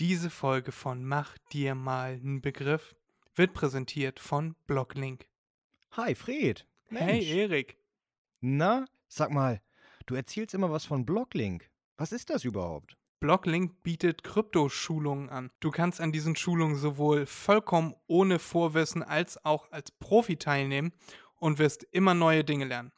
Diese Folge von Mach dir mal einen Begriff wird präsentiert von Blocklink. Hi, Fred. Hey, Mensch. Erik. Na, sag mal, du erzählst immer was von Blocklink. Was ist das überhaupt? Blocklink bietet Kryptoschulungen an. Du kannst an diesen Schulungen sowohl vollkommen ohne Vorwissen als auch als Profi teilnehmen und wirst immer neue Dinge lernen.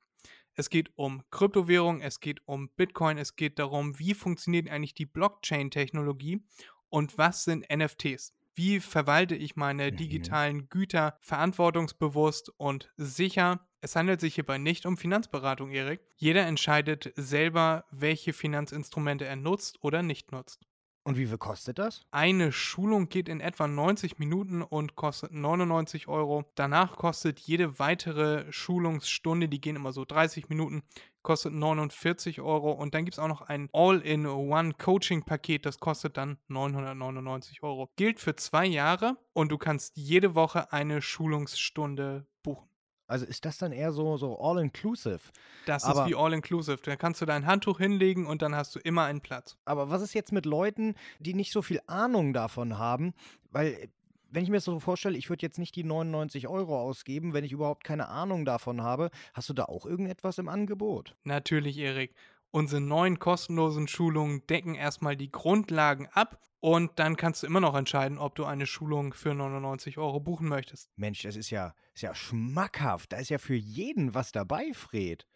Es geht um Kryptowährung, es geht um Bitcoin, es geht darum, wie funktioniert eigentlich die Blockchain-Technologie und was sind NFTs. Wie verwalte ich meine Mhm. digitalen Güter verantwortungsbewusst und sicher? Es handelt sich hierbei nicht um Finanzberatung, Erik. Jeder entscheidet selber, welche Finanzinstrumente er nutzt oder nicht nutzt. Und wie viel kostet das? Eine Schulung geht in etwa 90 Minuten und kostet 99 Euro. Danach kostet jede weitere Schulungsstunde, die gehen immer so 30 Minuten, kostet 49 Euro. Und dann gibt es auch noch ein All-in-One-Coaching-Paket, das kostet dann 999 Euro. Gilt für zwei Jahre und du kannst jede Woche eine Schulungsstunde buchen. Also ist das dann eher so, so all-inclusive? Das Aber- ist wie All-Inclusive. Da kannst du dein Handtuch hinlegen und dann hast du immer einen Platz. Aber was ist jetzt mit Leuten, die nicht so viel Ahnung davon haben? Weil, wenn ich mir das so vorstelle, ich würde jetzt nicht die 99 Euro ausgeben, wenn ich überhaupt keine Ahnung davon habe. Hast du da auch irgendetwas im Angebot? Natürlich, Erik. Unsere neuen kostenlosen Schulungen decken erstmal die Grundlagen ab und dann kannst du immer noch entscheiden, ob du eine Schulung für 99 Euro buchen möchtest. Mensch, das ist ja, ist ja schmackhaft. Da ist ja für jeden was dabei, Fred.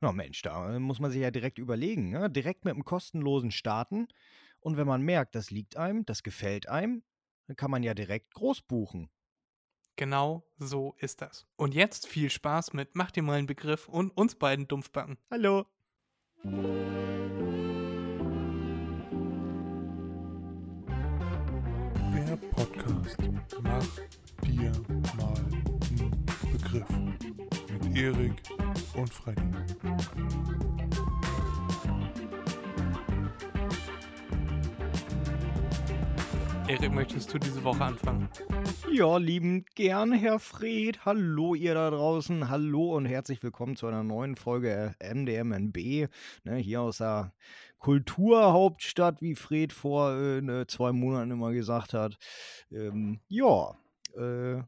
Na Mensch, da äh, muss man sich ja direkt überlegen. Ne? Direkt mit einem kostenlosen starten. Und wenn man merkt, das liegt einem, das gefällt einem, dann kann man ja direkt groß buchen. Genau so ist das. Und jetzt viel Spaß mit Mach dir mal einen Begriff und uns beiden Dumpfbacken. Hallo. Der Podcast Mach dir mal einen Begriff mit Erik und Freddy. Erik, möchtest du diese Woche anfangen? Ja, liebend gern, Herr Fred. Hallo, ihr da draußen. Hallo und herzlich willkommen zu einer neuen Folge MDMNB. Ne, hier aus der Kulturhauptstadt, wie Fred vor äh, ne, zwei Monaten immer gesagt hat. Ähm, ja, äh,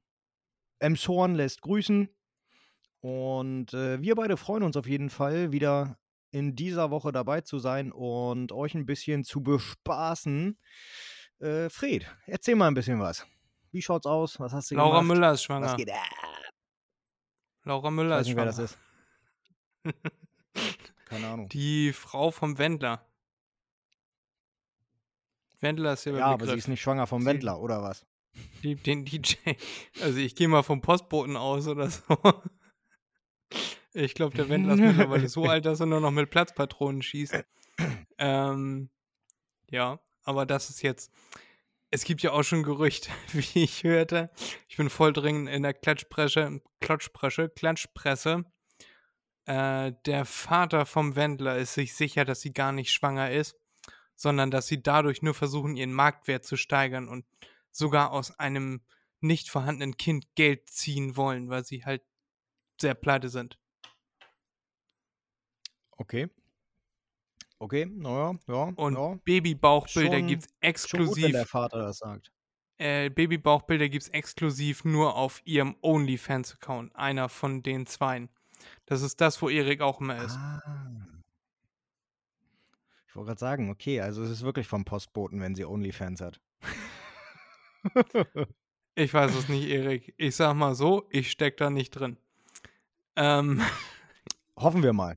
Emshorn lässt grüßen. Und äh, wir beide freuen uns auf jeden Fall, wieder in dieser Woche dabei zu sein und euch ein bisschen zu bespaßen. Äh, Fred, erzähl mal ein bisschen was. Wie schaut's aus? Was hast du Laura gemacht? Müller ist Was schwanger. geht? ab? Laura Ich Müller weiß ist nicht, wer schwanger. das ist. Keine Ahnung. Die Frau vom Wendler. Wendler ist ja Ja, aber sie ist nicht schwanger vom Sie- Wendler, oder was? Den DJ. Also ich gehe mal vom Postboten aus oder so. Ich glaube, der Wendler ist mittlerweile so alt, dass er nur noch mit Platzpatronen schießt. Ähm, ja, aber das ist jetzt. Es gibt ja auch schon Gerüchte, wie ich hörte. Ich bin voll dringend in der Klatschpresse, Klatschpresse, Klatschpresse. Äh, der Vater vom Wendler ist sich sicher, dass sie gar nicht schwanger ist, sondern dass sie dadurch nur versuchen, ihren Marktwert zu steigern und sogar aus einem nicht vorhandenen Kind Geld ziehen wollen, weil sie halt sehr pleite sind. Okay. Okay, naja, ja. Und ja. Babybauchbilder Schon- gibt's Schon gut, wenn exklusiv. der Vater das sagt. äh, Babybauchbilder gibt's exklusiv nur auf ihrem OnlyFans-Account. Einer von den zweien. Das ist das, wo Erik auch immer ist. Ah. Ich wollte gerade sagen, okay, also es ist wirklich vom Postboten, wenn sie OnlyFans hat. Ich weiß es nicht, Erik. Ich sag mal so, ich steck da nicht drin. Ähm, Hoffen wir mal.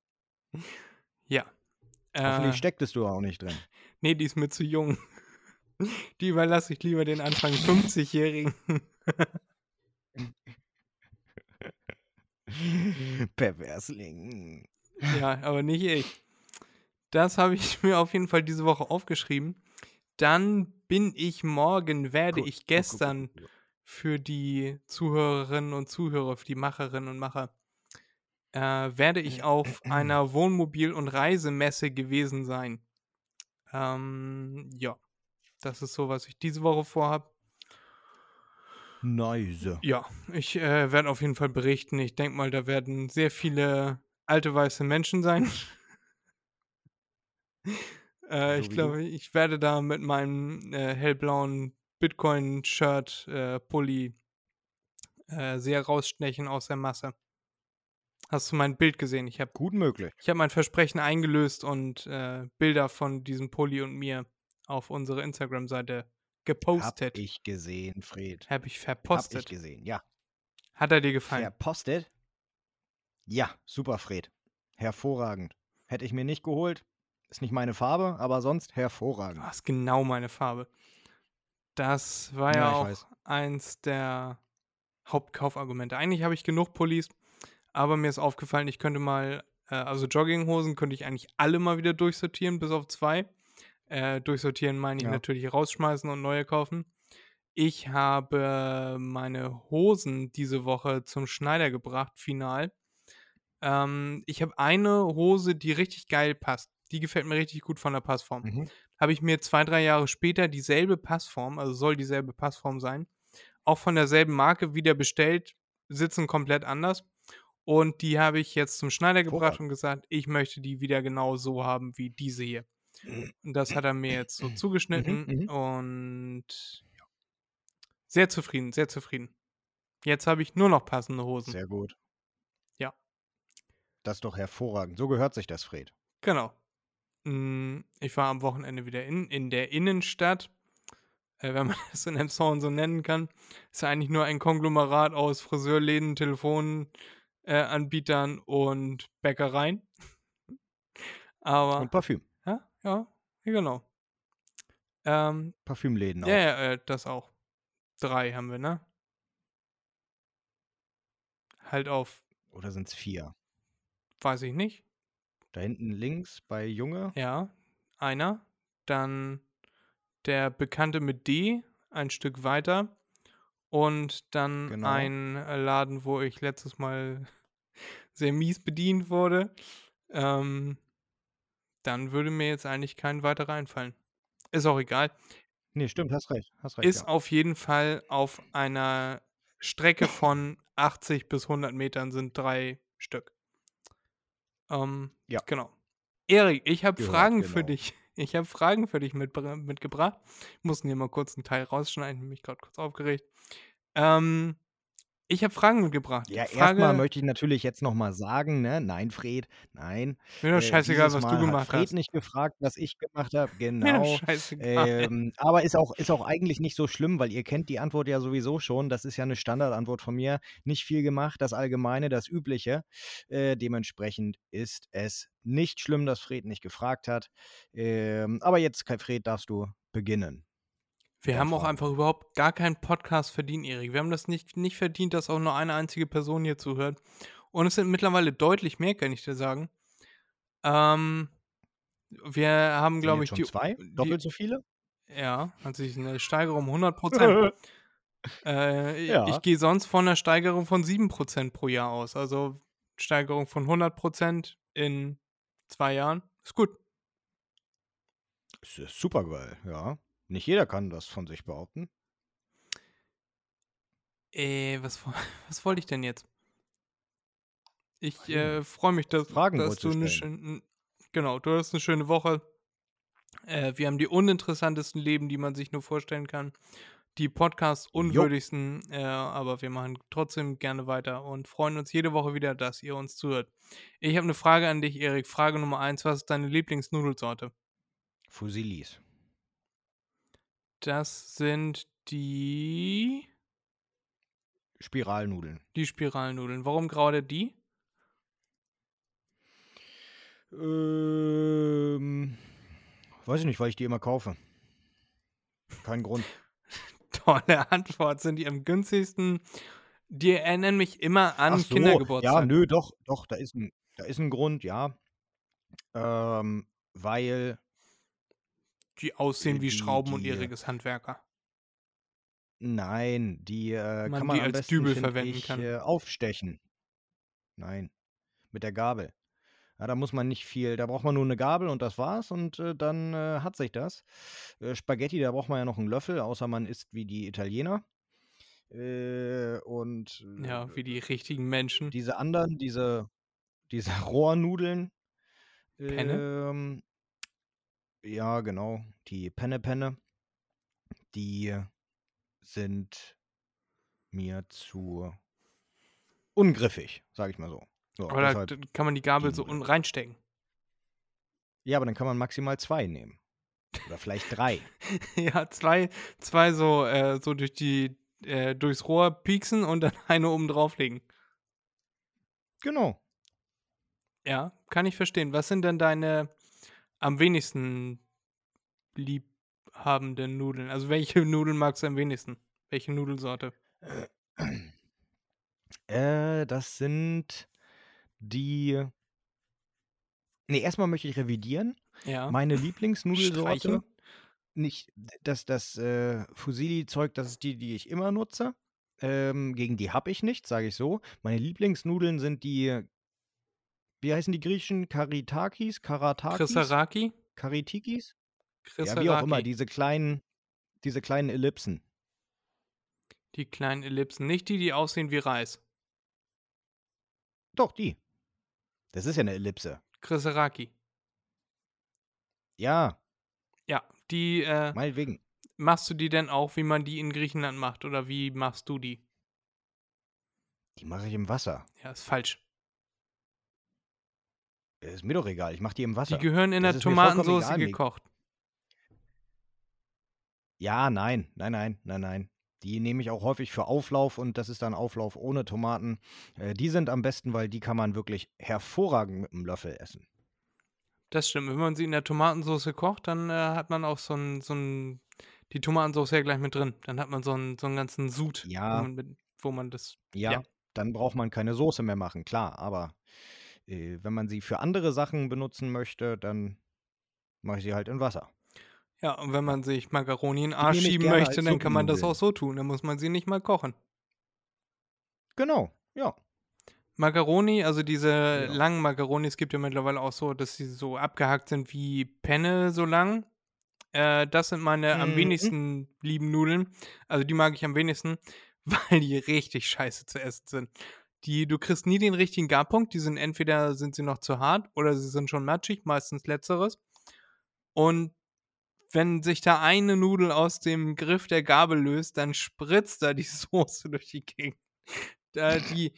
ja. Äh, Hoffentlich stecktest du auch nicht drin. nee, die ist mir zu jung. Die überlasse ich lieber den Anfang 50-Jährigen. Perversling. Ja, aber nicht ich. Das habe ich mir auf jeden Fall diese Woche aufgeschrieben. Dann bin ich morgen, werde ich gestern für die Zuhörerinnen und Zuhörer, für die Macherinnen und Macher, äh, werde ich auf einer Wohnmobil- und Reisemesse gewesen sein. Ähm, ja, das ist so, was ich diese Woche vorhab. Nice. Ja, ich äh, werde auf jeden Fall berichten. Ich denke mal, da werden sehr viele alte weiße Menschen sein. Äh, So ich glaube, ich werde da mit meinem äh, hellblauen Bitcoin-Shirt, äh, Pulli äh, sehr rausstechen aus der Masse. Hast du mein Bild gesehen? Ich habe Gut möglich. ich hab mein Versprechen eingelöst und äh, Bilder von diesem Pulli und mir auf unsere Instagram-Seite Hab gepostet. ich gesehen, Fred. Habe ich Hab ich verpostet. gesehen, ja. Hat er dir gefallen? Verpostet? Ja, super, Fred. Hervorragend. Hätte ich mir nicht geholt. Ist nicht meine Farbe, aber sonst hervorragend. Das ist genau meine Farbe. Das war ja, Ja, auch weiß. eins der Hauptkaufargumente. Eigentlich habe ich genug Pullis, aber mir ist aufgefallen, ich könnte mal, äh, also Jogginghosen könnte ich eigentlich alle mal wieder durchsortieren, bis auf zwei. Äh, durchsortieren meine ich Ja. natürlich rausschmeißen und neue kaufen. Ich habe meine Hosen diese Woche zum Schneider gebracht, final. Ähm, ich habe eine Hose, die richtig geil passt. Die gefällt mir richtig gut von der Passform Mhm. habe ich mir zwei, drei Jahre später dieselbe Passform, also soll dieselbe Passform sein, auch von derselben Marke wieder bestellt, sitzen komplett anders. Und die habe ich jetzt zum Schneider gebracht Hervorragend. und gesagt, ich möchte die wieder genau so haben wie diese hier. Und das hat er mir jetzt so zugeschnitten mhm. und ja. sehr zufrieden, sehr zufrieden. Jetzt habe ich nur noch passende Hosen. Sehr gut. Ja. Das ist doch hervorragend. So gehört sich das, Fred. Genau. Mm, Ich war am Wochenende wieder in, in der Innenstadt. Äh, wenn man das in Emshorn so nennen kann. Ist ja eigentlich nur ein Konglomerat aus Friseurläden, Telefonanbietern äh, Anbietern und Bäckereien. Aber, Und Parfüm. ja, ja, genau. Ähm, Parfümläden auch. ja, ja, äh, das auch. Drei haben wir, ne? Halt auf, Oder sind es vier? weiß ich nicht. Da hinten links bei Junge. Ja, einer. Dann der Bekannte mit D, ein Stück weiter. Und dann Genau. ein Laden, wo ich letztes Mal sehr mies bedient wurde. Ähm, dann würde mir jetzt eigentlich kein weiterer einfallen. Ist auch egal. Nee, stimmt, hast recht. Hast recht. Ist ja. auf jeden Fall auf einer Strecke von 80 bis 100 Metern sind drei Stück. Ähm, Ja. Genau. Erik, ich habe Gehört, Fragen für genau. dich. Ich habe Fragen für dich mitbr- mitgebracht. Mussten hier mal kurz einen Teil rausschneiden, mich gerade kurz aufgeregt. Ähm, ich habe Fragen mitgebracht. Ja, Frage, erstmal möchte ich natürlich jetzt nochmal sagen, ne? Nein, Fred, nein. mir doch Äh, scheißegal, was du gemacht Fred hast. nicht gefragt, was ich gemacht habe. Mir Genau. doch scheißegal. Ähm, aber ist auch, ist auch eigentlich nicht so schlimm, weil ihr kennt die Antwort ja sowieso schon. Das ist ja eine Standardantwort von mir. Nicht viel gemacht, das Allgemeine, das Übliche. Äh, dementsprechend ist es nicht schlimm, dass Fred nicht gefragt hat. Ähm, aber jetzt, Kai Fred, darfst du beginnen. Wir haben auch einfach überhaupt gar keinen Podcast verdient, Erik. Wir haben das nicht, nicht verdient, dass auch nur eine einzige Person hier zuhört. Und es sind mittlerweile deutlich mehr, kann ich dir sagen. Ähm, wir haben, glaube ich, die, zwei? die, Doppelt so viele? ja, also eine Steigerung um 100 Prozent. äh, ich- Ja. Ich gehe sonst von einer Steigerung von 7 Prozent pro Jahr aus. Also Steigerung von 100 Prozent in zwei Jahren. Ist gut. Ist super geil, ja. Nicht jeder kann das von sich behaupten. Äh, was, was wollte ich denn jetzt? Ich äh, freue mich, dass, Fragen dass du eine schöne, genau, du hast eine schöne Woche. Äh, wir haben die uninteressantesten Leben, die man sich nur vorstellen kann. Die Podcasts unwürdigsten, äh, aber wir machen trotzdem gerne weiter und freuen uns jede Woche wieder, dass ihr uns zuhört. Ich habe eine Frage an dich, Erik. Frage Nummer eins: Was ist deine Lieblingsnudelsorte? Fusilis. Das sind die, Spiralnudeln. die Spiralnudeln. Warum gerade die? Ähm, weiß ich nicht, weil ich die immer kaufe. Kein Grund. Tolle Antwort. Sind die am günstigsten? Die erinnern mich immer an Ach so, Kindergeburtstag. ja, nö, doch, doch, da ist ein, da ist ein Grund, ja. Ähm, weil, Die aussehen Äh, wie die- Schrauben und ihriges Handwerker. nein, die äh, Man kann man die als Dübel verwenden ich, kann. Äh, aufstechen. Nein, mit der Gabel. Ja, da muss man nicht viel, da braucht man nur eine Gabel und das war's und äh, dann äh, hat sich das. Äh, Spaghetti, da braucht man ja noch einen Löffel, außer man isst wie die Italiener. Äh, und Ja, wie die richtigen Menschen. diese anderen, diese, diese Rohrnudeln. Penne? Ähm, ja, genau, die Penne-Penne, die sind mir zu ungriffig, sage ich mal so. so Oder deshalb, d- kann man die Gabel so reinstecken? ja, aber dann kann man maximal zwei nehmen. Oder vielleicht drei. ja, zwei, zwei so, äh, so durch die, äh, durchs Rohr pieksen und dann eine oben drauflegen. Genau. Ja, kann ich verstehen. Was sind denn deine am wenigsten liebhabenden Nudeln? Also welche Nudeln magst du am wenigsten? Welche Nudelsorte? Äh, das sind die. Nee, erstmal möchte ich revidieren. Ja. Meine Lieblingsnudelsorte, nicht das, das äh, Fusilli-Zeug, das ist die, die ich immer nutze. Ähm, gegen die habe ich nicht, sage ich so. Meine Lieblingsnudeln sind die, wie heißen die griechischen? Karitakis? Karatakis? Chrisaraki? Karitikis? Ja, Chrisaraki. wie auch immer, diese kleinen, diese kleinen Ellipsen. Die kleinen Ellipsen. Nicht die, die aussehen wie Reis. Doch, die. Das ist ja eine Ellipse. Chrisaraki. Ja, Ja, die, äh, meinetwegen. machst du die denn auch, wie man die in Griechenland macht? Oder wie machst du die? Die mache ich im Wasser. Ja, ist falsch. Ist mir doch egal, ich mache die im Die Wasser. gehören in Das der Tomatensauce gekocht. Ja, nein, nein, nein, nein, nein. Die nehme ich auch häufig für Auflauf und das ist dann Auflauf ohne Tomaten. Äh, die sind am besten, weil die kann man wirklich hervorragend mit einem Löffel essen. Das stimmt. Wenn man sie in der Tomatensauce kocht, dann äh, hat man auch so ein, so ein, die Tomatensauce ja gleich mit drin. Dann hat man so einen, so einen ganzen Sud, Ja. wo, man mit, wo man das. Ja, Ja. dann braucht man keine Soße mehr machen, klar. Aber äh, wenn man sie für andere Sachen benutzen möchte, dann mache ich sie halt in Wasser. Ja, und wenn man sich Macaroni in den Arsch schieben möchte, dann kann man das auch so tun. Dann muss man sie nicht mal kochen. Genau, ja. Macaroni, also diese Ja. langen Macaronis gibt ja mittlerweile auch so, dass sie so abgehackt sind wie Penne so lang. Äh, das sind meine am Mhm. wenigsten lieben Nudeln. Also die mag ich am wenigsten, weil die richtig scheiße zu essen sind. Die, du kriegst nie den richtigen Garpunkt. Die sind entweder sind sie noch zu hart oder sie sind schon matschig, meistens letzteres. Und wenn sich da eine Nudel aus dem Griff der Gabel löst, dann spritzt da die Soße durch die Gegend. Da die,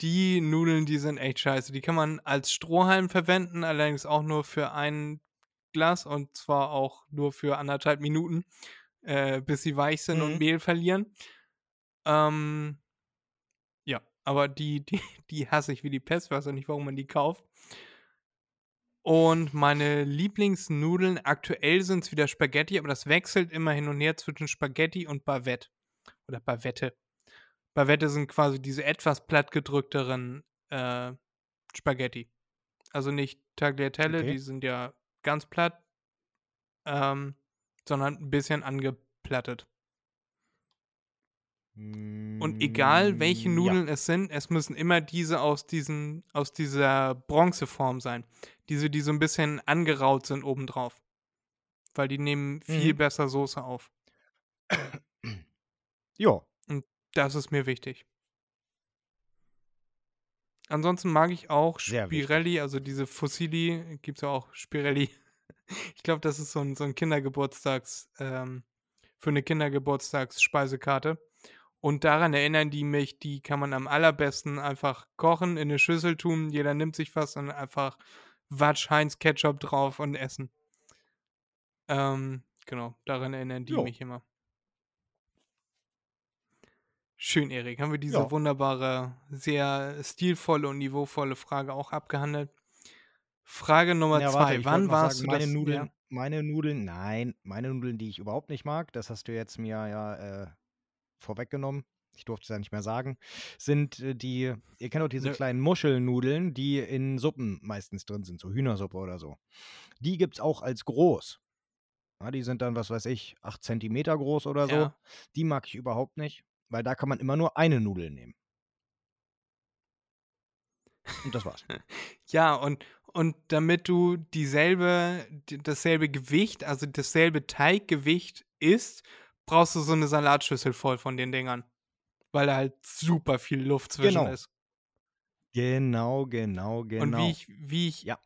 die Nudeln, die sind echt scheiße. Die kann man als Strohhalm verwenden, allerdings auch nur für ein Glas und zwar auch nur für anderthalb Minuten, äh, bis sie weich sind und Mhm. Mehl verlieren. Ähm, aber die, die, die hasse ich wie die Pest, weiß auch nicht, warum man die kauft. Und meine Lieblingsnudeln, aktuell sind es wieder Spaghetti, aber das wechselt immer hin und her zwischen Spaghetti und Bavette. Oder Bavette. Bavette sind quasi diese etwas plattgedrückteren äh, Spaghetti. Also nicht Tagliatelle, Okay. die sind ja ganz platt, ähm, sondern ein bisschen angeplattet. Und egal welche Mm, Nudeln es sind, es müssen immer diese aus, diesen, aus dieser Bronzeform sein. Diese, die so ein bisschen angeraut sind obendrauf. Weil die nehmen viel Mhm. besser Soße auf. Ja. Ja, Das ist mir wichtig. Ansonsten mag ich auch. Spirelli, also diese Fossili, gibt es ja auch Spirelli. Ich glaube, das ist so ein, so ein Kindergeburtstags, ähm, für eine Kindergeburtstagsspeisekarte. Und daran erinnern die mich, die kann man am allerbesten einfach kochen, in eine Schüssel tun, jeder nimmt sich was und einfach Watsch, Heinz, Ketchup drauf und essen. Ähm, genau, daran erinnern die Jo. mich immer. Schön, Erik. Haben wir diese Ja. wunderbare, sehr stilvolle und niveauvolle Frage auch abgehandelt. Frage Nummer Ja, zwei. warte, wollte Wann warst sagen, du meine das? Nudeln, Ja. meine Nudeln, nein, meine Nudeln, die ich überhaupt nicht mag, das hast du jetzt mir ja äh, vorweggenommen. Ich durfte es ja nicht mehr sagen, sind äh, die, ihr kennt doch diese Ne. kleinen Muschelnudeln, die in Suppen meistens drin sind, so Hühnersuppe oder so. Die gibt es auch als groß. Ja, die sind dann, was weiß ich, 8 Zentimeter groß oder so. Ja. Die mag ich überhaupt nicht, weil da kann man immer nur eine Nudel nehmen. Und das war's. Ja, und, und damit du dieselbe, dasselbe Gewicht, also dasselbe Teiggewicht isst, brauchst du so eine Salatschüssel voll von den Dingern. Weil da halt super viel Luft zwischen Genau. ist. Genau, genau, genau. Und wie ich, wie ich, Ja.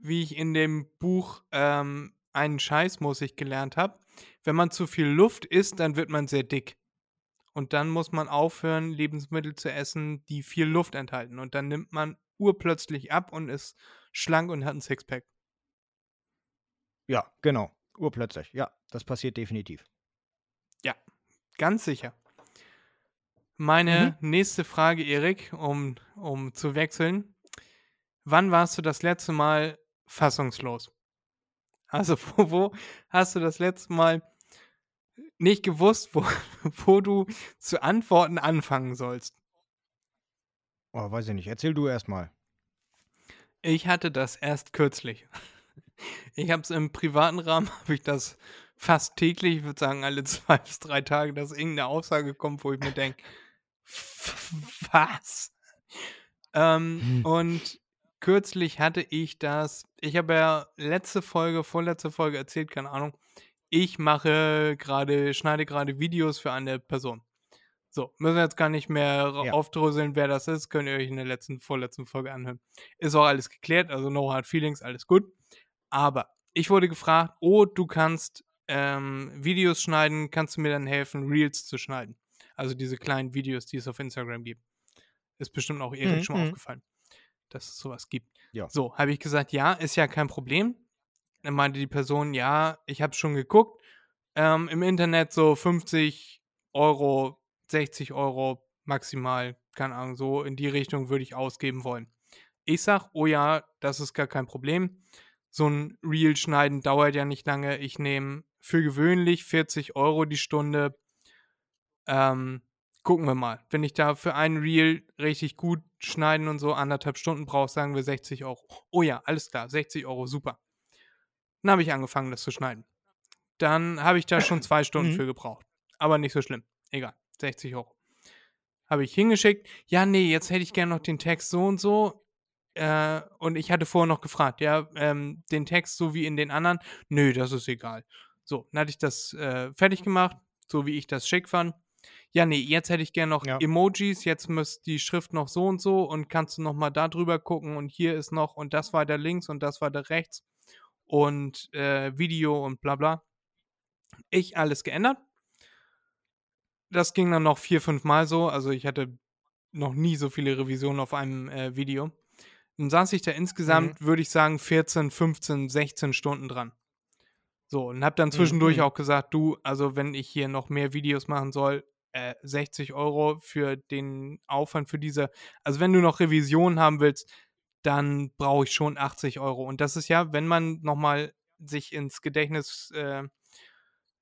wie ich in dem Buch ähm, einen Scheißmus ich gelernt habe. Wenn man zu viel Luft isst, dann wird man sehr dick. Und dann muss man aufhören, Lebensmittel zu essen, die viel Luft enthalten. Und dann nimmt man urplötzlich ab und ist schlank und hat ein Sixpack. Ja, genau. Urplötzlich. Ja, das passiert definitiv. Ja, ganz sicher. Meine Mhm. nächste Frage, Erik, um, um zu wechseln. Wann warst du das letzte Mal fassungslos? Also, wo, wo hast du das letzte Mal nicht gewusst, wo, wo du zu antworten anfangen sollst? Oh, weiß ich nicht. Erzähl du erst mal. Ich hatte das erst kürzlich. Ich habe es im privaten Rahmen, habe ich das fast täglich, ich würde sagen alle zwei bis drei Tage, dass irgendeine Aussage kommt, wo ich mir denke, was? Ähm, Hm. und kürzlich hatte ich das, ich habe ja letzte Folge, vorletzte Folge erzählt, keine Ahnung, ich mache gerade, schneide gerade Videos für eine Person. So, müssen wir jetzt gar nicht mehr Ja. aufdröseln, wer das ist, könnt ihr euch in der letzten, vorletzten Folge anhören. Ist auch alles geklärt, also no hard feelings, alles gut. Aber ich wurde gefragt, oh, du kannst ähm, Videos schneiden, kannst du mir dann helfen, Reels zu schneiden? Also diese kleinen Videos, die es auf Instagram gibt. Ist bestimmt auch Erik Mhm, schon mal mhm. aufgefallen, dass es sowas gibt. Ja. So, habe ich gesagt, ja, ist ja kein Problem. Dann meinte die Person, ja, ich habe schon geguckt. Ähm, Im Internet so 50 Euro, 60 Euro maximal, keine Ahnung, so in die Richtung würde ich ausgeben wollen. Ich sag, oh ja, das ist gar kein Problem. So ein Reel schneiden dauert ja nicht lange. Ich nehme für gewöhnlich 40 Euro die Stunde. Ähm, gucken wir mal. Wenn ich da für ein Reel richtig gut schneiden und so anderthalb Stunden brauche, sagen wir 60 Euro. Oh ja, alles klar, 60 Euro, super. Dann habe ich angefangen, das zu schneiden. Dann habe ich da schon zwei Stunden Mhm. für gebraucht. Aber nicht so schlimm. Egal, 60 Euro. Habe ich hingeschickt. Ja, nee, jetzt hätte ich gerne noch den Text so und so. Äh, und ich hatte vorher noch gefragt, ja, ähm, den Text so wie in den anderen. Nö, das ist egal. So, dann hatte ich das äh, fertig gemacht, so wie ich das schick fand. Ja, nee, jetzt hätte ich gerne noch Ja. Emojis, jetzt müsste die Schrift noch so und so und kannst du noch mal da drüber gucken und hier ist noch und das weiter links und das weiter rechts und äh, Video und bla bla. Ich alles geändert. Das ging dann noch vier, fünf Mal so. Also ich hatte noch nie so viele Revisionen auf einem äh, Video. Dann saß ich da insgesamt, würde ich sagen, 14, 15, 16 Stunden dran. So, und hab dann zwischendurch mhm. auch gesagt, du, also wenn ich hier noch mehr Videos machen soll, äh, 60 Euro für den Aufwand für diese, also wenn du noch Revisionen haben willst, dann brauche ich schon 80 Euro. Und das ist ja, wenn man nochmal sich ins Gedächtnis, äh,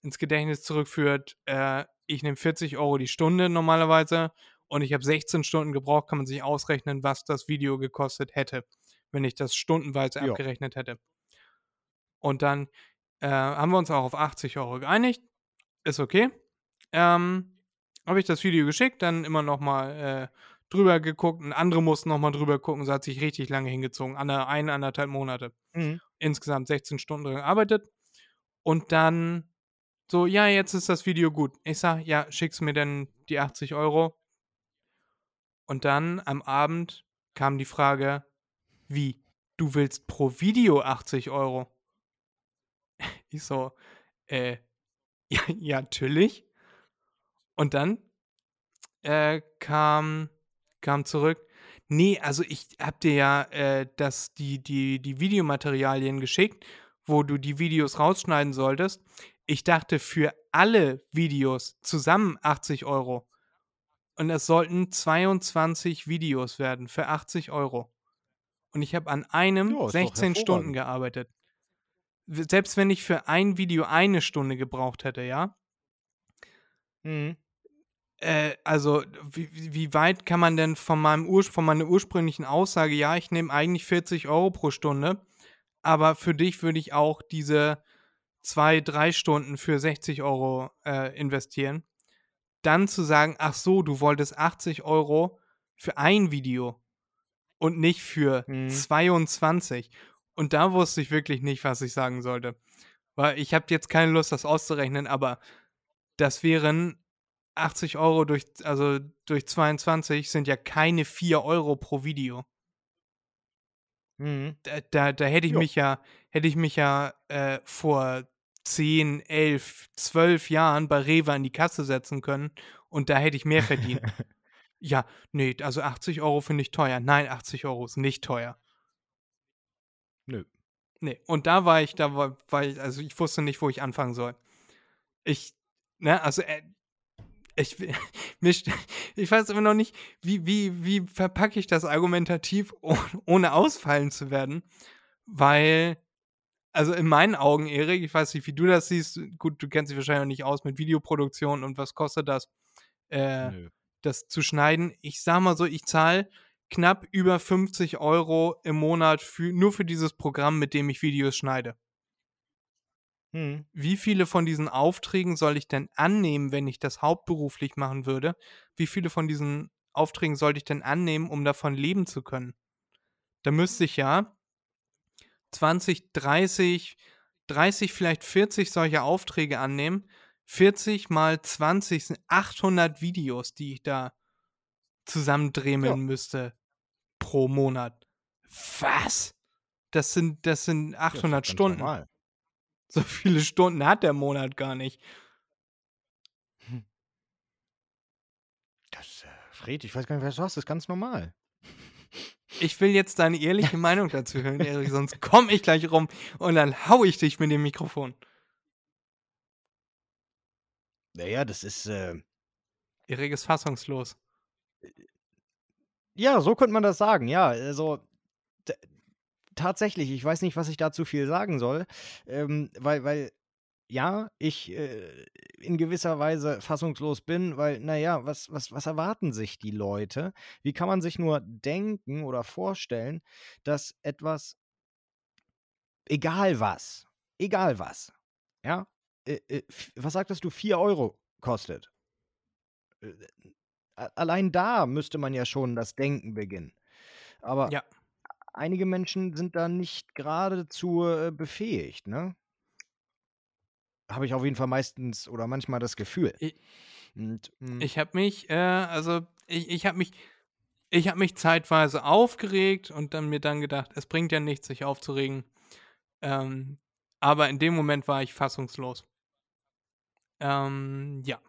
ins Gedächtnis zurückführt, äh, ich nehme 40 Euro die Stunde normalerweise und ich habe 16 Stunden gebraucht, kann man sich ausrechnen, was das Video gekostet hätte, wenn ich das stundenweise Ja. abgerechnet hätte. Und dann äh, haben wir uns auch auf 80 Euro geeinigt. Ist okay. Ähm, habe ich das Video geschickt, dann immer noch mal äh, drüber geguckt und andere mussten noch mal drüber gucken. So hat sich richtig lange hingezogen. Eine, ein, anderthalb Monate. Mhm. Insgesamt 16 Stunden drin gearbeitet. Und dann so, ja, jetzt ist das Video gut. Ich sag, ja, schickst du mir denn die 80 Euro? Und dann am Abend kam die Frage, wie? Du willst pro Video 80 Euro? Ich so, äh, ja, ja, natürlich. Und dann äh, kam, kam zurück, nee, also ich hab dir ja äh, das, die, die, die Videomaterialien geschickt, wo du die Videos rausschneiden solltest. Ich dachte für alle Videos zusammen 80 Euro. Und es sollten 22 Videos werden für 80 Euro. Und ich habe an einem Ja, ist doch 16 Stunden gearbeitet. Selbst wenn ich für ein Video eine Stunde gebraucht hätte, ja, Mhm. äh, also, wie, wie wie weit kann man denn von, meinem Ur von meiner ursprünglichen Aussage, ja, ich nehme eigentlich 40 Euro pro Stunde, aber für dich würde ich auch diese zwei, drei Stunden für 60 Euro äh, investieren. Dann zu sagen, ach so, du wolltest 80 Euro für ein Video und nicht für Mhm. 22. Und da wusste ich wirklich nicht, was ich sagen sollte. Weil ich habe jetzt keine Lust, das auszurechnen, aber das wären 80 Euro durch, also durch 22 sind ja keine 4 Euro pro Video. Mhm. Da, da, da hätte ich Jo. mich ja, hätte ich mich ja äh, vor 10, 11, 12 Jahren bei Rewe an die Kasse setzen können und da hätte ich mehr verdient. ja, nee, also 80 Euro finde ich teuer. Nein, 80 Euro ist nicht teuer. Nö. Nee, und da war ich, da war, war ich, also ich wusste nicht, wo ich anfangen soll. Ich, ne, also, äh, ich, st- ich weiß immer noch nicht, wie, wie, wie verpacke ich das argumentativ, oh- ohne ausfallen zu werden, weil, also in meinen Augen, Erik, ich weiß nicht, wie du das siehst, gut, du kennst dich wahrscheinlich auch nicht aus mit Videoproduktion und was kostet das, äh, das zu schneiden. Ich sag mal so, ich zahle knapp über 50 Euro im Monat für, nur für dieses Programm, mit dem ich Videos schneide. Mhm. Wie viele von diesen Aufträgen soll ich denn annehmen, wenn ich das hauptberuflich machen würde? Wie viele von diesen Aufträgen sollte ich denn annehmen, um davon leben zu können? Da müsste ich ja 20, 30, 30, vielleicht 40 solche Aufträge annehmen. 40 mal 20 sind 800 Videos, die ich da zusammendremeln Ja. müsste pro Monat. Was? Das sind, das sind Ja, ist doch 800 ganz Stunden. normal. So viele Stunden hat der Monat gar nicht. Das, äh, Fred, ich weiß gar nicht, was du hast. Das ist ganz normal. Ich will jetzt deine ehrliche Meinung dazu hören, Erik, sonst komme ich gleich rum und dann hau ich dich mit dem Mikrofon. Naja, das ist, äh, Erik ist fassungslos. Ja, so könnte man das sagen. Ja, also tatsächlich, ich weiß nicht, was ich dazu viel sagen soll, ähm, weil, weil, ja, ich äh, in gewisser Weise fassungslos bin, weil, naja, was, was, was erwarten sich die Leute? Wie kann man sich nur denken oder vorstellen, dass etwas, egal was, egal was, ja, äh, äh, was sagtest du, 4 Euro kostet? Allein da müsste man ja schon das Denken beginnen. Aber Ja. einige Menschen sind da nicht geradezu äh, befähigt, ne? Habe ich auf jeden Fall meistens oder manchmal das Gefühl. Ich- Und, mm, Ich habe mich, äh, also ich, ich habe mich, ich habe mich zeitweise aufgeregt und dann mir dann gedacht, es bringt ja nichts, sich aufzuregen. Ähm, aber in dem Moment war ich fassungslos. Ähm, ja.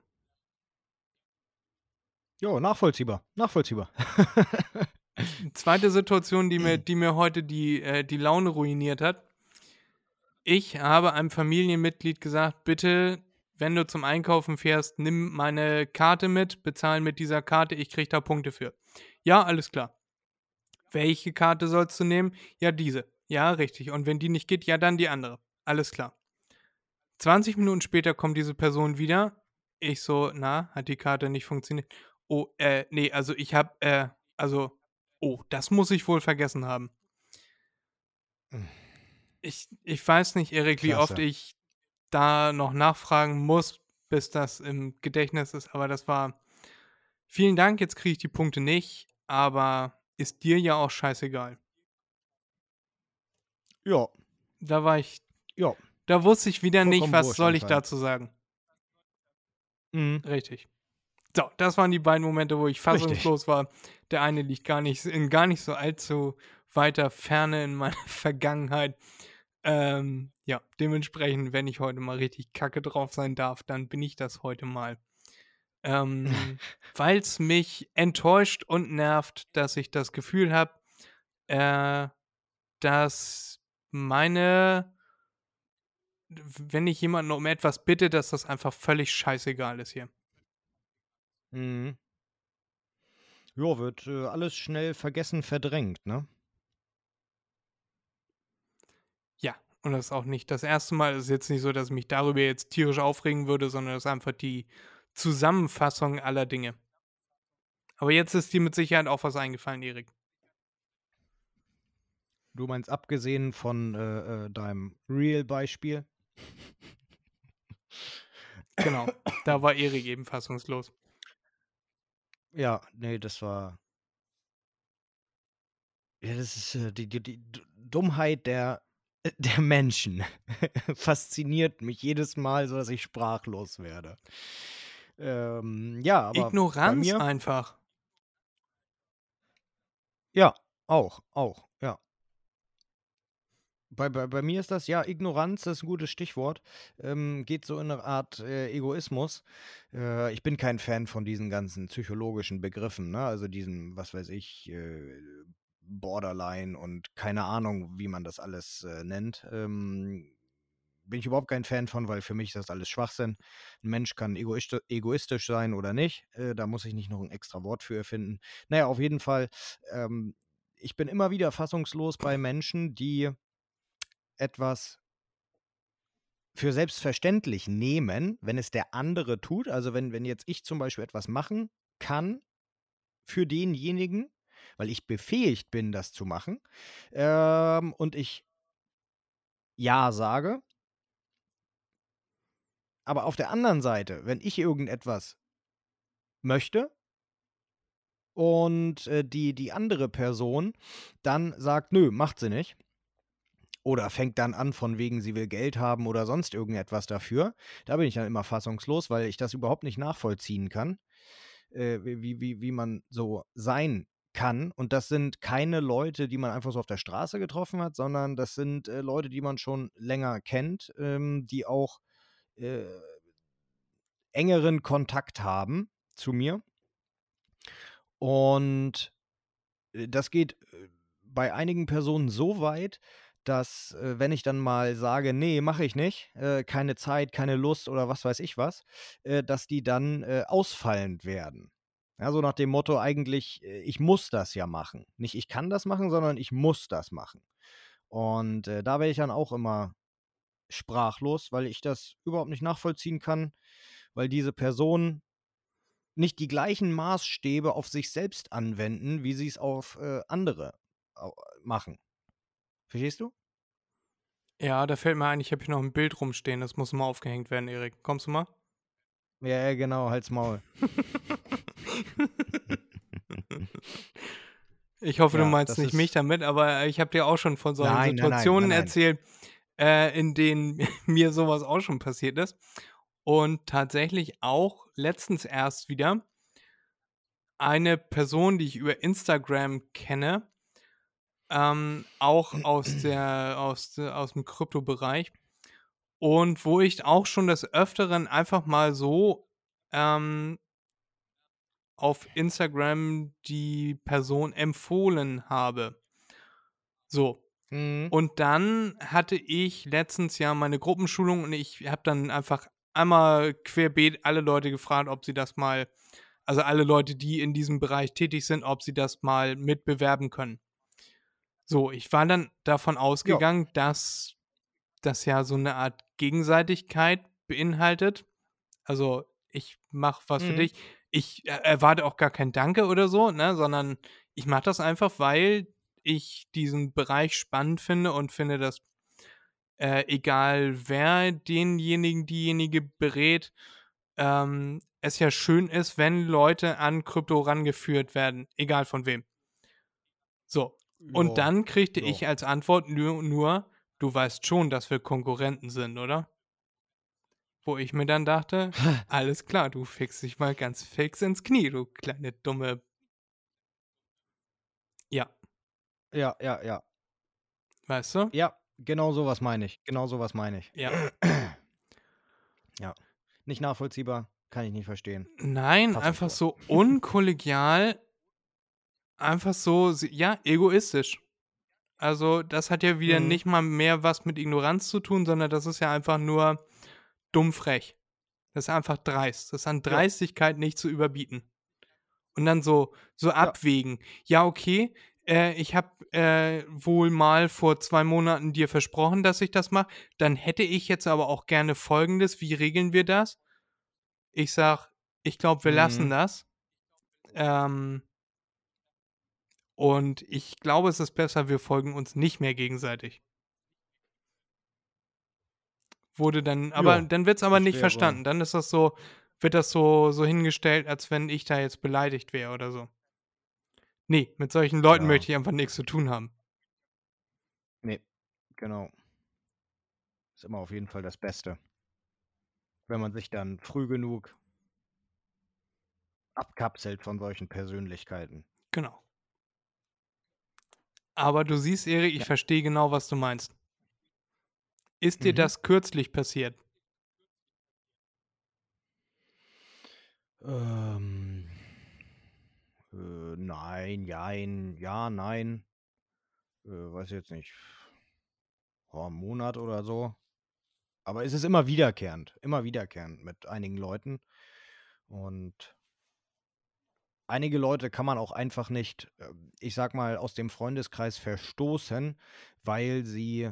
Jo, nachvollziehbar, nachvollziehbar. Zweite Situation, die mir, die mir heute die, äh, die Laune ruiniert hat. Ich habe einem Familienmitglied gesagt, bitte, wenn du zum Einkaufen fährst, nimm meine Karte mit, bezahl mit dieser Karte, ich krieg da Punkte für. Ja, alles klar. Welche Karte sollst du nehmen? Ja, diese. Ja, richtig. Und wenn die nicht geht, ja, dann die andere. Alles klar. 20 Minuten später kommt diese Person wieder. Ich so, na, hat die Karte nicht funktioniert? Oh, äh, nee, also ich hab, äh, also, oh, das muss ich wohl vergessen haben. Ich, ich weiß nicht, Erik, wie oft ich da noch nachfragen muss, bis das im Gedächtnis ist, aber das war. Vielen Dank, jetzt kriege ich die Punkte nicht, aber ist dir ja auch scheißegal. Ja, Da war ich, ja. da wusste ich wieder nicht, Vollkommen was wurscht soll ich dazu sagen. Mhm. Richtig. So, das waren die beiden Momente, wo ich fassungslos war. Der eine liegt gar nicht in gar nicht so allzu weiter Ferne in meiner Vergangenheit. Ähm, ja, dementsprechend, wenn ich heute mal richtig kacke drauf sein darf, dann bin ich das heute mal. Ähm, Weil es mich enttäuscht und nervt, dass ich das Gefühl habe, äh, dass meine, wenn ich jemanden um etwas bitte, dass das einfach völlig scheißegal ist hier. Mhm. Ja, wird äh, alles schnell vergessen, verdrängt, ne? Ja, und das ist auch nicht das erste Mal. Es ist jetzt nicht so, dass ich mich darüber jetzt tierisch aufregen würde, sondern das ist einfach die Zusammenfassung aller Dinge. Aber jetzt ist dir mit Sicherheit auch was eingefallen, Erik. Du meinst abgesehen von äh, äh, deinem Real-Beispiel? Genau, da war Erik eben fassungslos. Ja, nee, das war. Ja, das ist äh, die, die, die Dummheit der, äh, der Menschen. Fasziniert mich jedes Mal, so dass ich sprachlos werde. Ähm, ja, aber Ignoranz einfach. ja, auch, auch, ja. Bei, bei, bei mir ist das, ja, Ignoranz ist ein gutes Stichwort. Ähm, geht so in eine Art äh, Egoismus. Äh, ich bin kein Fan von diesen ganzen psychologischen Begriffen, ne? Also diesem, was weiß ich, äh, Borderline und keine Ahnung, wie man das alles äh, nennt. Ähm, bin ich überhaupt kein Fan von, weil für mich ist das alles Schwachsinn. Ein Mensch kann egoistisch, sein oder nicht. Äh, da muss ich nicht noch ein extra Wort für erfinden. Naja, auf jeden Fall, ähm, ich bin immer wieder fassungslos bei Menschen, die etwas für selbstverständlich nehmen, wenn es der andere tut. Also wenn, wenn jetzt ich zum Beispiel etwas machen kann für denjenigen, weil ich befähigt bin, das zu machen, ähm, und ich Ja sage. Aber auf der anderen Seite, wenn ich irgendetwas möchte und äh, die, die andere Person dann sagt, nö, macht sie nicht, oder fängt dann an, von wegen, sie will Geld haben oder sonst irgendetwas dafür. Da bin ich dann immer fassungslos, weil ich das überhaupt nicht nachvollziehen kann, äh, wie, wie, wie man so sein kann. Und das sind keine Leute, die man einfach so auf der Straße getroffen hat, sondern das sind äh, Leute, die man schon länger kennt, ähm, die auch äh, engeren Kontakt haben zu mir. Und äh, das geht äh, bei einigen Personen so weit, dass äh, wenn ich dann mal sage, nee, mache ich nicht, äh, keine Zeit, keine Lust oder was weiß ich was, äh, dass die dann äh, ausfallend werden. Ja, so nach dem Motto eigentlich, äh, ich muss das ja machen. Nicht ich kann das machen, sondern ich muss das machen. Und äh, da wäre ich dann auch immer sprachlos, weil ich das überhaupt nicht nachvollziehen kann, weil diese Personen nicht die gleichen Maßstäbe auf sich selbst anwenden, wie sie es auf andere machen. Verstehst du? Ja, da fällt mir ein, ich habe hier noch ein Bild rumstehen, das muss mal aufgehängt werden, Erik. Kommst du mal? Ja, ja genau, halt's Maul. ich hoffe, ja, du meinst nicht mich damit, aber ich habe dir auch schon von solchen nein, Situationen nein, nein, erzählt, äh, in denen mir sowas auch schon passiert ist. Und tatsächlich auch letztens erst wieder eine Person, die ich über Instagram kenne, ähm, auch aus, der, aus, aus dem Kryptobereich. Und wo ich auch schon des Öfteren einfach mal so ähm, auf Instagram die Person empfohlen habe. So. Mhm. Und dann hatte ich letztens ja meine Gruppenschulung und ich habe dann einfach einmal querbeet alle Leute gefragt, ob sie das mal, also alle Leute, die in diesem Bereich tätig sind, ob sie das mal mitbewerben können. So, ich war dann davon ausgegangen, ja. dass das ja so eine Art Gegenseitigkeit beinhaltet. Also, ich mache was mhm. für dich. Ich erwarte auch gar kein Danke oder so, ne, sondern ich mache das einfach, weil ich diesen Bereich spannend finde und finde, dass äh, egal wer denjenigen, diejenige berät, ähm, es ja schön ist, wenn Leute an Krypto rangeführt werden, egal von wem. So, und dann kriegte ja. ich als Antwort nur, nur, du weißt schon, dass wir Konkurrenten sind, oder? Wo ich mir dann dachte, alles klar, du fixst dich mal ganz fix ins Knie, du kleine dumme. Ja. Ja, ja, ja. Weißt du? Ja, genau sowas meine ich. Genau sowas meine ich. Ja. ja. Nicht nachvollziehbar, kann ich nicht verstehen. Nein, Pass einfach so unkollegial einfach so, ja, egoistisch. Also, das hat ja wieder mhm. nicht mal mehr was mit Ignoranz zu tun, sondern das ist ja einfach nur dumm frech. Das ist einfach dreist. Das ist an Dreistigkeit ja. nicht zu überbieten. Und dann so, so abwägen. Ja, okay, äh, ich habe äh, wohl mal vor zwei Monaten dir versprochen, dass ich das mache. Dann hätte ich jetzt aber auch gerne Folgendes. Wie regeln wir das? Ich sag, ich glaube, wir mhm. lassen das. Ähm, und ich glaube, es ist besser, wir folgen uns nicht mehr gegenseitig. Wurde dann, aber ja, dann wird es aber nicht verstanden. Dann ist das so, wird das so, so hingestellt, als wenn ich da jetzt beleidigt wäre oder so. Nee, mit solchen Leuten ja. möchte ich einfach nichts zu tun haben. Nee, genau. Ist immer auf jeden Fall das Beste. Wenn man sich dann früh genug abkapselt von solchen Persönlichkeiten. Genau. Aber du siehst, Erik, ich ja. verstehe genau, was du meinst. Ist dir Mhm. das kürzlich passiert? Ähm, äh, nein, jein, ja, nein. Äh, weiß jetzt nicht. Oh, Monat oder so. Aber es ist immer wiederkehrend, immer wiederkehrend mit einigen Leuten. Und einige Leute kann man auch einfach nicht, ähm, ich sage mal, aus dem Freundeskreis verstoßen, weil sie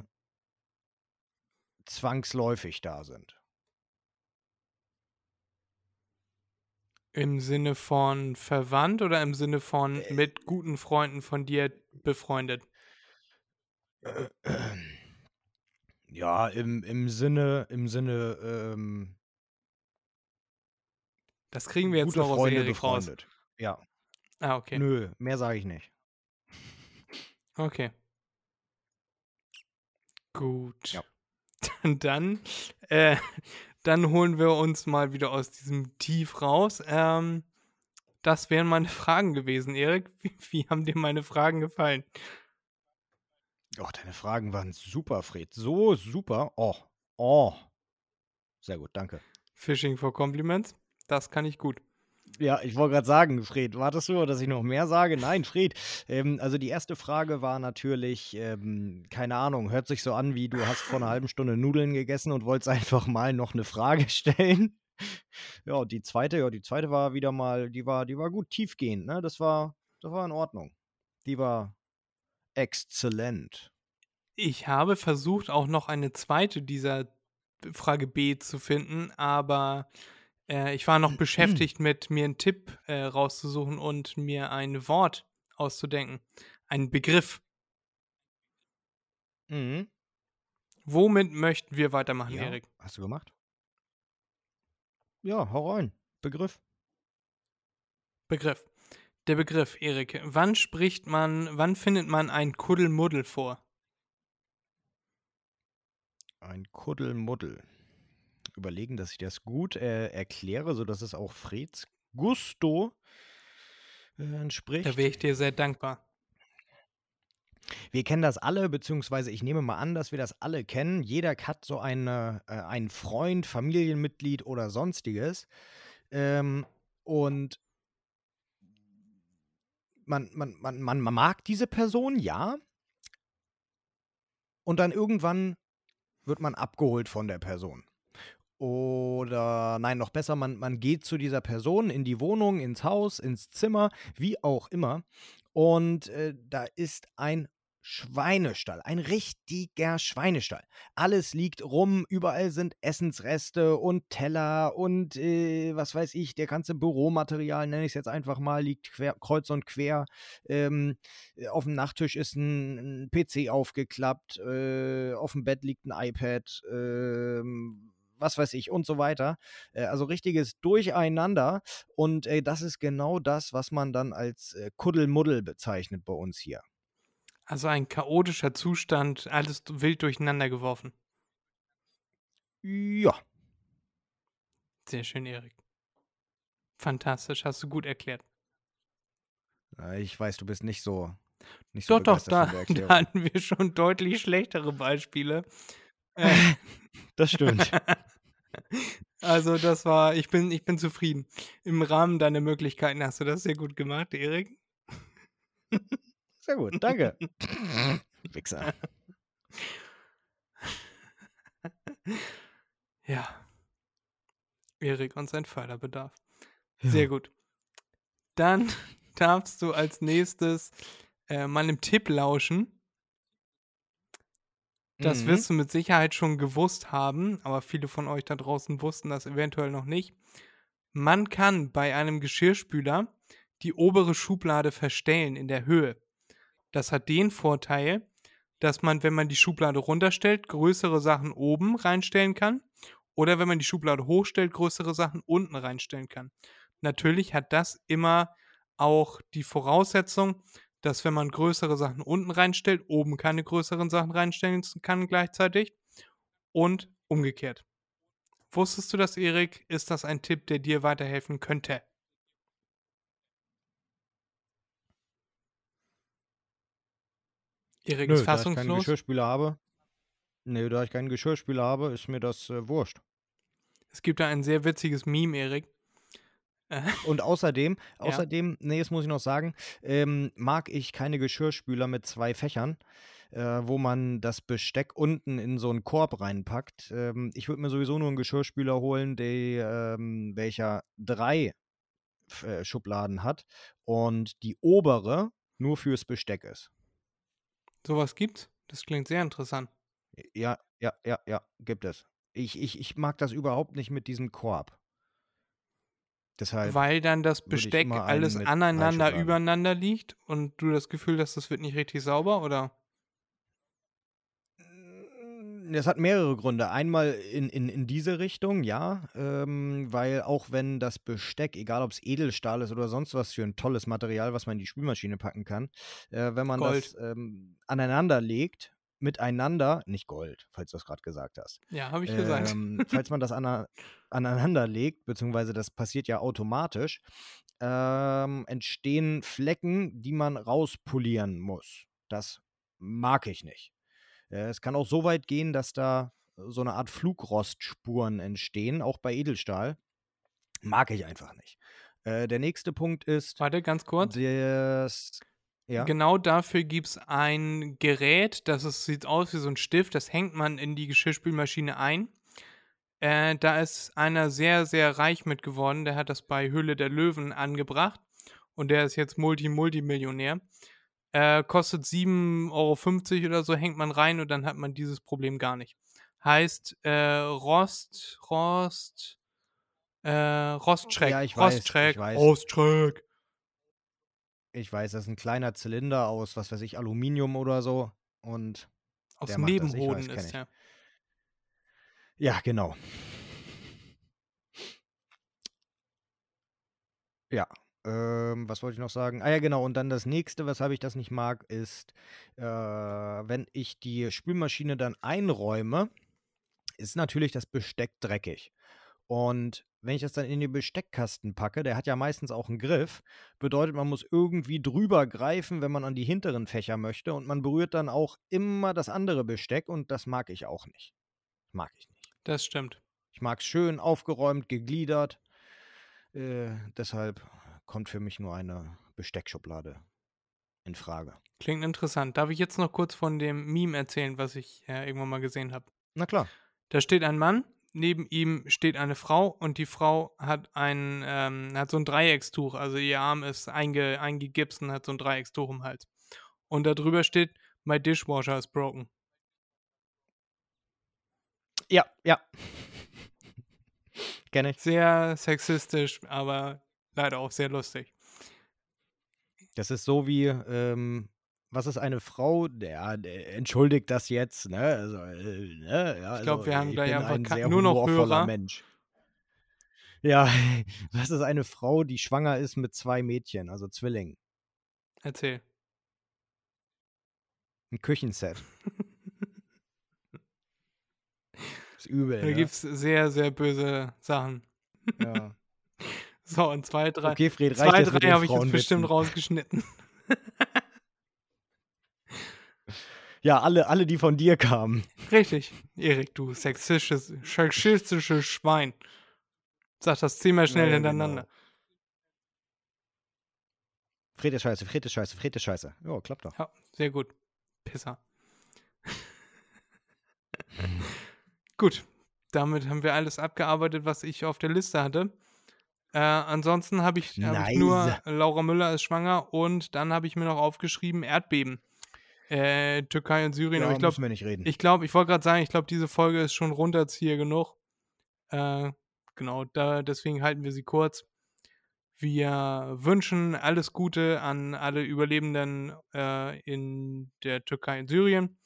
zwangsläufig da sind. Im Sinne von verwandt oder im Sinne von Äh. mit guten Freunden von dir befreundet? Ja, im im Sinne im Sinne, ähm Das kriegen wir jetzt gute noch aus Freunde Erik raus. Ja. Ah, okay. Nö, mehr sage ich nicht. Okay. Gut. Ja. Dann, äh, dann holen wir uns mal wieder aus diesem Tief raus. Ähm, das wären meine Fragen gewesen, Erik. Wie, wie haben dir meine Fragen gefallen? Oh, deine Fragen waren super, Fred. So super. Oh, oh. Sehr gut, danke. Fishing for Compliments. Das kann ich gut. Ja, ich wollte gerade sagen, Fred, wartest du, dass ich noch mehr sage? Nein, Fred. Ähm, also die erste Frage war natürlich, ähm, keine Ahnung, hört sich so an, wie du hast vor einer halben Stunde Nudeln gegessen und wolltest einfach mal noch eine Frage stellen. Ja, und die zweite, ja, die zweite war wieder mal, die war, die war gut tiefgehend, ne? Das war, das war in Ordnung. Die war exzellent. Ich habe versucht, auch noch eine zweite dieser Frage B zu finden, aber äh, ich war noch beschäftigt mit mir einen Tipp äh, rauszusuchen und mir ein Wort auszudenken. Einen Begriff. Mhm. Womit möchten wir weitermachen, Ja, Erik? hast du gemacht? Ja, hau rein. Begriff. Begriff. Der Begriff, Erik. Wann spricht man, wann findet man ein Kuddelmuddel vor? Ein Kuddelmuddel. Überlegen, dass ich das gut äh, erkläre, sodass es auch Freds Gusto äh, entspricht. Da wäre ich dir sehr dankbar. Wir kennen das alle, beziehungsweise ich nehme mal an, dass wir das alle kennen. Jeder hat so eine, äh, einen Freund, Familienmitglied oder sonstiges. Ähm, und man, man, man, man mag diese Person, ja. Und dann irgendwann wird man abgeholt von der Person. Oder nein, noch besser, man, man geht zu dieser Person in die Wohnung, ins Haus, ins Zimmer, wie auch immer. Und äh, da ist ein Schweinestall, ein richtiger Schweinestall. Alles liegt rum, überall sind Essensreste und Teller und äh, was weiß ich, der ganze Büromaterial, nenne ich es jetzt einfach mal, liegt quer, kreuz und quer. Ähm, auf dem Nachttisch ist ein, ein PC aufgeklappt, äh, auf dem Bett liegt ein iPad, ähm, was weiß ich und so weiter. Äh, also richtiges Durcheinander und äh, das ist genau das, was man dann als äh, Kuddelmuddel bezeichnet bei uns hier. Also ein chaotischer Zustand, alles wild durcheinander geworfen. Ja. Sehr schön, Erik. Fantastisch, hast du gut erklärt. Ich weiß, du bist nicht so. Nicht so Doch, doch, da, da hatten wir schon deutlich schlechtere Beispiele. Das stimmt. also das war, ich bin, ich bin zufrieden. Im Rahmen deiner Möglichkeiten hast du das sehr gut gemacht, Erik. Sehr gut, danke. Wichser. Ja. Erik und sein Förderbedarf. Sehr gut. Dann darfst du als nächstes äh, mal einem Tipp lauschen. Das Mhm. wirst du mit Sicherheit schon gewusst haben, aber viele von euch da draußen wussten das eventuell noch nicht. Man kann bei einem Geschirrspüler die obere Schublade verstellen in der Höhe. Das hat den Vorteil, dass man, wenn man die Schublade runterstellt, größere Sachen oben reinstellen kann oder wenn man die Schublade hochstellt, größere Sachen unten reinstellen kann. Natürlich hat das immer auch die Voraussetzung, dass wenn man größere Sachen unten reinstellt, oben keine größeren Sachen reinstellen kann gleichzeitig und umgekehrt. Wusstest du das, Erik? Ist das ein Tipp, der dir weiterhelfen könnte? Erik ist da ich keinen fassungslos. Geschirrspüler habe. Nee, da ich keinen Geschirrspüler habe, ist mir das äh, wurscht. Es gibt da ein sehr witziges Meme, Erik. Äh, Und außerdem, Ja. außerdem, nee, das muss ich noch sagen, ähm, mag ich keine Geschirrspüler mit zwei Fächern, äh, wo man das Besteck unten in so einen Korb reinpackt. Ähm, ich würde mir sowieso nur einen Geschirrspüler holen, der, ähm, welcher drei äh, Schubladen hat und die obere nur fürs Besteck ist. sowas gibt's? Das klingt sehr interessant. Ja, ja, ja, ja, gibt es. Ich, ich, ich mag das überhaupt nicht mit diesem Korb. Deshalb. Weil dann das Besteck alles aneinander übereinander liegt und du das Gefühl hast, das wird nicht richtig sauber, oder? Das hat mehrere Gründe. Einmal in, in, in diese Richtung, ja, ähm, weil auch wenn das Besteck, egal ob es Edelstahl ist oder sonst was für ein tolles Material, was man in die Spülmaschine packen kann, äh, wenn man Gold. das ähm, aneinander legt, miteinander, nicht Gold, falls du das gerade gesagt hast, Ja, habe ich gesagt. ähm, falls man das ana aneinander legt, beziehungsweise das passiert ja automatisch, ähm, entstehen Flecken, die man rauspolieren muss. Das mag ich nicht. Äh, es kann auch so weit gehen, dass da so eine Art Flugrostspuren entstehen, auch bei Edelstahl. Mag ich einfach nicht. Äh, der nächste Punkt ist, Warte, ganz kurz. das, ja, Genau dafür gibt es ein Gerät, das ist, sieht aus wie so ein Stift, das hängt man in die Geschirrspülmaschine ein. Äh, da ist einer sehr, sehr reich mit geworden, der hat das bei Höhle der Löwen angebracht und der ist jetzt Multi-Multimillionär. Äh, kostet 7,50 Euro oder so, hängt man rein und dann hat man dieses Problem gar nicht. Heißt äh, Rost, Rost, äh, Rostschreck, Ja, ich weiß, Rostschreck, ich weiß. Rostschreck. Ich weiß, das ist ein kleiner Zylinder aus, was weiß ich, Aluminium oder so. Und Aus das, ich Nebenhoden weiß, ist der. ja, genau. Ja, ähm, was wollte ich noch sagen? Ah ja, genau. Und dann das nächste, weshalb ich das nicht mag, ist, äh, wenn ich die Spülmaschine dann einräume, ist natürlich das Besteck dreckig. Und wenn ich das dann in den Besteckkasten packe, der hat ja meistens auch einen Griff, bedeutet, man muss irgendwie drüber greifen, wenn man an die hinteren Fächer möchte. Und man berührt dann auch immer das andere Besteck und das mag ich auch nicht. Mag ich nicht. Das stimmt. Ich mag es schön aufgeräumt, gegliedert. Äh, deshalb kommt für mich nur eine Besteckschublade in Frage. Klingt interessant. Darf ich jetzt noch kurz von dem Meme erzählen, was ich äh, irgendwann mal gesehen habe? Na klar. Da steht ein Mann, neben ihm steht eine Frau und die Frau hat ein, ähm, hat so ein Dreieckstuch, also ihr Arm ist einge, eingegipst und hat so ein Dreieckstuch im Hals. Und da drüber steht, my dishwasher is broken. Ja, ja. Kenne ich. Sehr sexistisch, aber leider auch sehr lustig. Das ist so wie, ähm, was ist eine Frau? Der, entschuldigt das jetzt, ne? Also, äh, ne? Ja, Ich also, wir haben ich gleich einfach ein sehr nur noch Hörer. Mensch. Ja, was ist eine Frau, die schwanger ist mit zwei Mädchen, also Zwillingen? Erzähl. Ein Küchenset. ist übel, Da ne? gibt es sehr, sehr böse Sachen. ja. So, und zwei, drei, Okay, Fred, zwei, drei habe ich jetzt bestimmt rausgeschnitten. Ja, alle, alle, die von dir kamen. Richtig, Erik, du sexistisches, sexistisches Schwein. Sag das zehnmal schnell ja, hintereinander. genau. Fred ist scheiße, Fred ist scheiße, Fred ist scheiße. Ja, klappt doch. Ja, sehr gut. Pisser. gut, damit haben wir alles abgearbeitet, was ich auf der Liste hatte. Äh, ansonsten habe ich, hab ich nur. Laura Müller ist schwanger und dann habe ich mir noch aufgeschrieben Erdbeben. Äh, Türkei und Syrien. Ja, Aber ich glaube, wir nicht reden. Ich glaube, ich wollte gerade sagen, ich glaube, diese Folge ist schon Runterzieher genug. Äh, genau, da, deswegen halten wir sie kurz. Wir wünschen alles Gute an alle Überlebenden äh, in der Türkei und Syrien.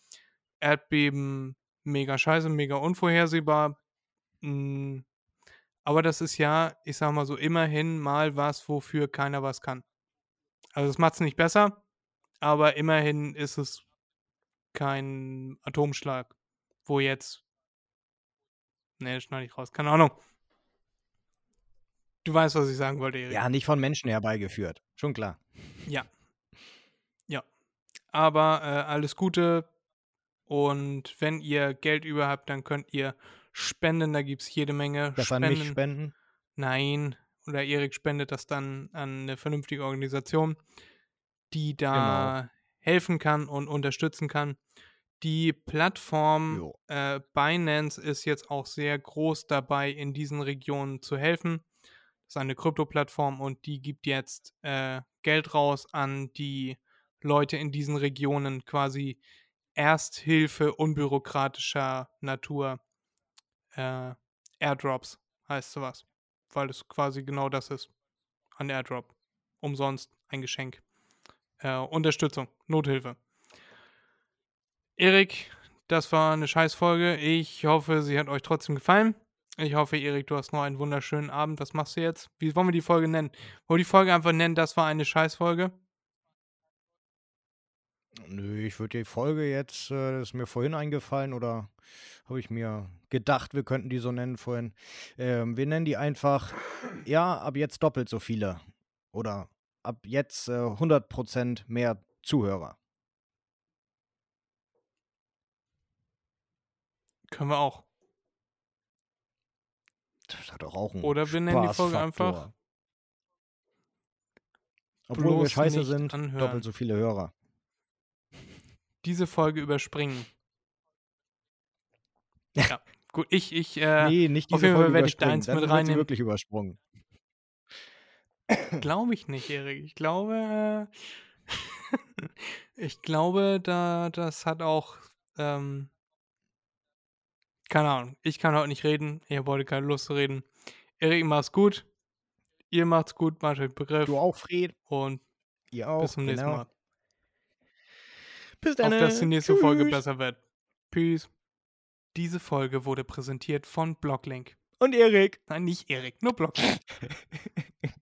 Erdbeben, mega scheiße, mega unvorhersehbar. Mm, aber das ist ja, ich sag mal so, immerhin mal was, wofür keiner was kann. Also es macht es nicht besser, aber immerhin ist es kein Atomschlag, wo jetzt. Ne, schneide ich raus. Keine Ahnung. Du weißt, was ich sagen wollte, Erik. Ja, nicht von Menschen herbeigeführt. Schon klar. Ja. Ja. Aber äh, alles Gute Und wenn ihr Geld über habt, dann könnt ihr spenden. Da gibt es jede Menge Das an Spenden. mich spenden. Nein, oder Erik spendet das dann an eine vernünftige Organisation, die da Genau. helfen kann und unterstützen kann. Die Plattform äh, Binance ist jetzt auch sehr groß dabei, in diesen Regionen zu helfen. Das ist eine Krypto-Plattform und die gibt jetzt äh, Geld raus an die Leute in diesen Regionen, quasi Ersthilfe unbürokratischer Natur. Äh, Airdrops heißt sowas, weil es quasi genau das ist. Ein Airdrop. Umsonst ein Geschenk. Äh, Unterstützung, Nothilfe. Erik, das war eine Scheißfolge. Ich hoffe, sie hat euch trotzdem gefallen. Ich hoffe, Erik, du hast noch einen wunderschönen Abend. Was machst du jetzt? Wie wollen wir die Folge nennen? Wollen wir die Folge einfach nennen, das war eine Scheißfolge? Nö, ich würde die Folge jetzt, äh, das ist mir vorhin eingefallen oder habe ich mir gedacht, wir könnten die so nennen vorhin. Ähm, wir nennen die einfach, ja, ab jetzt doppelt so viele. Oder ab jetzt äh, 100% mehr Zuhörer. Können wir auch. Das hat doch auch einen Oder wir nennen die Folge einfach Obwohl wir scheiße sind, anhören. doppelt so viele Hörer. diese Folge überspringen. Ja, gut, ich, ich, äh, nee, nicht auf diese jeden Fall Folge werde ich deins Dann mit reinnehmen. wirklich übersprungen. Glaube ich nicht, Erik. Ich glaube, äh, ich glaube, da, das hat auch, ähm, keine Ahnung. Ich kann heute nicht reden. Ich habe heute keine Lust zu reden. Erik, mach's gut. Ihr macht's gut, macht euch Begriff. Du auch, Fred? Und Ihr auch. bis zum nächsten genau. Mal. Bis Auf dann. dass die nächste Folge Tschüss. besser wird. Peace. Diese Folge wurde präsentiert von Blocklink. Und Erik. Nein, nicht Erik, nur Blocklink.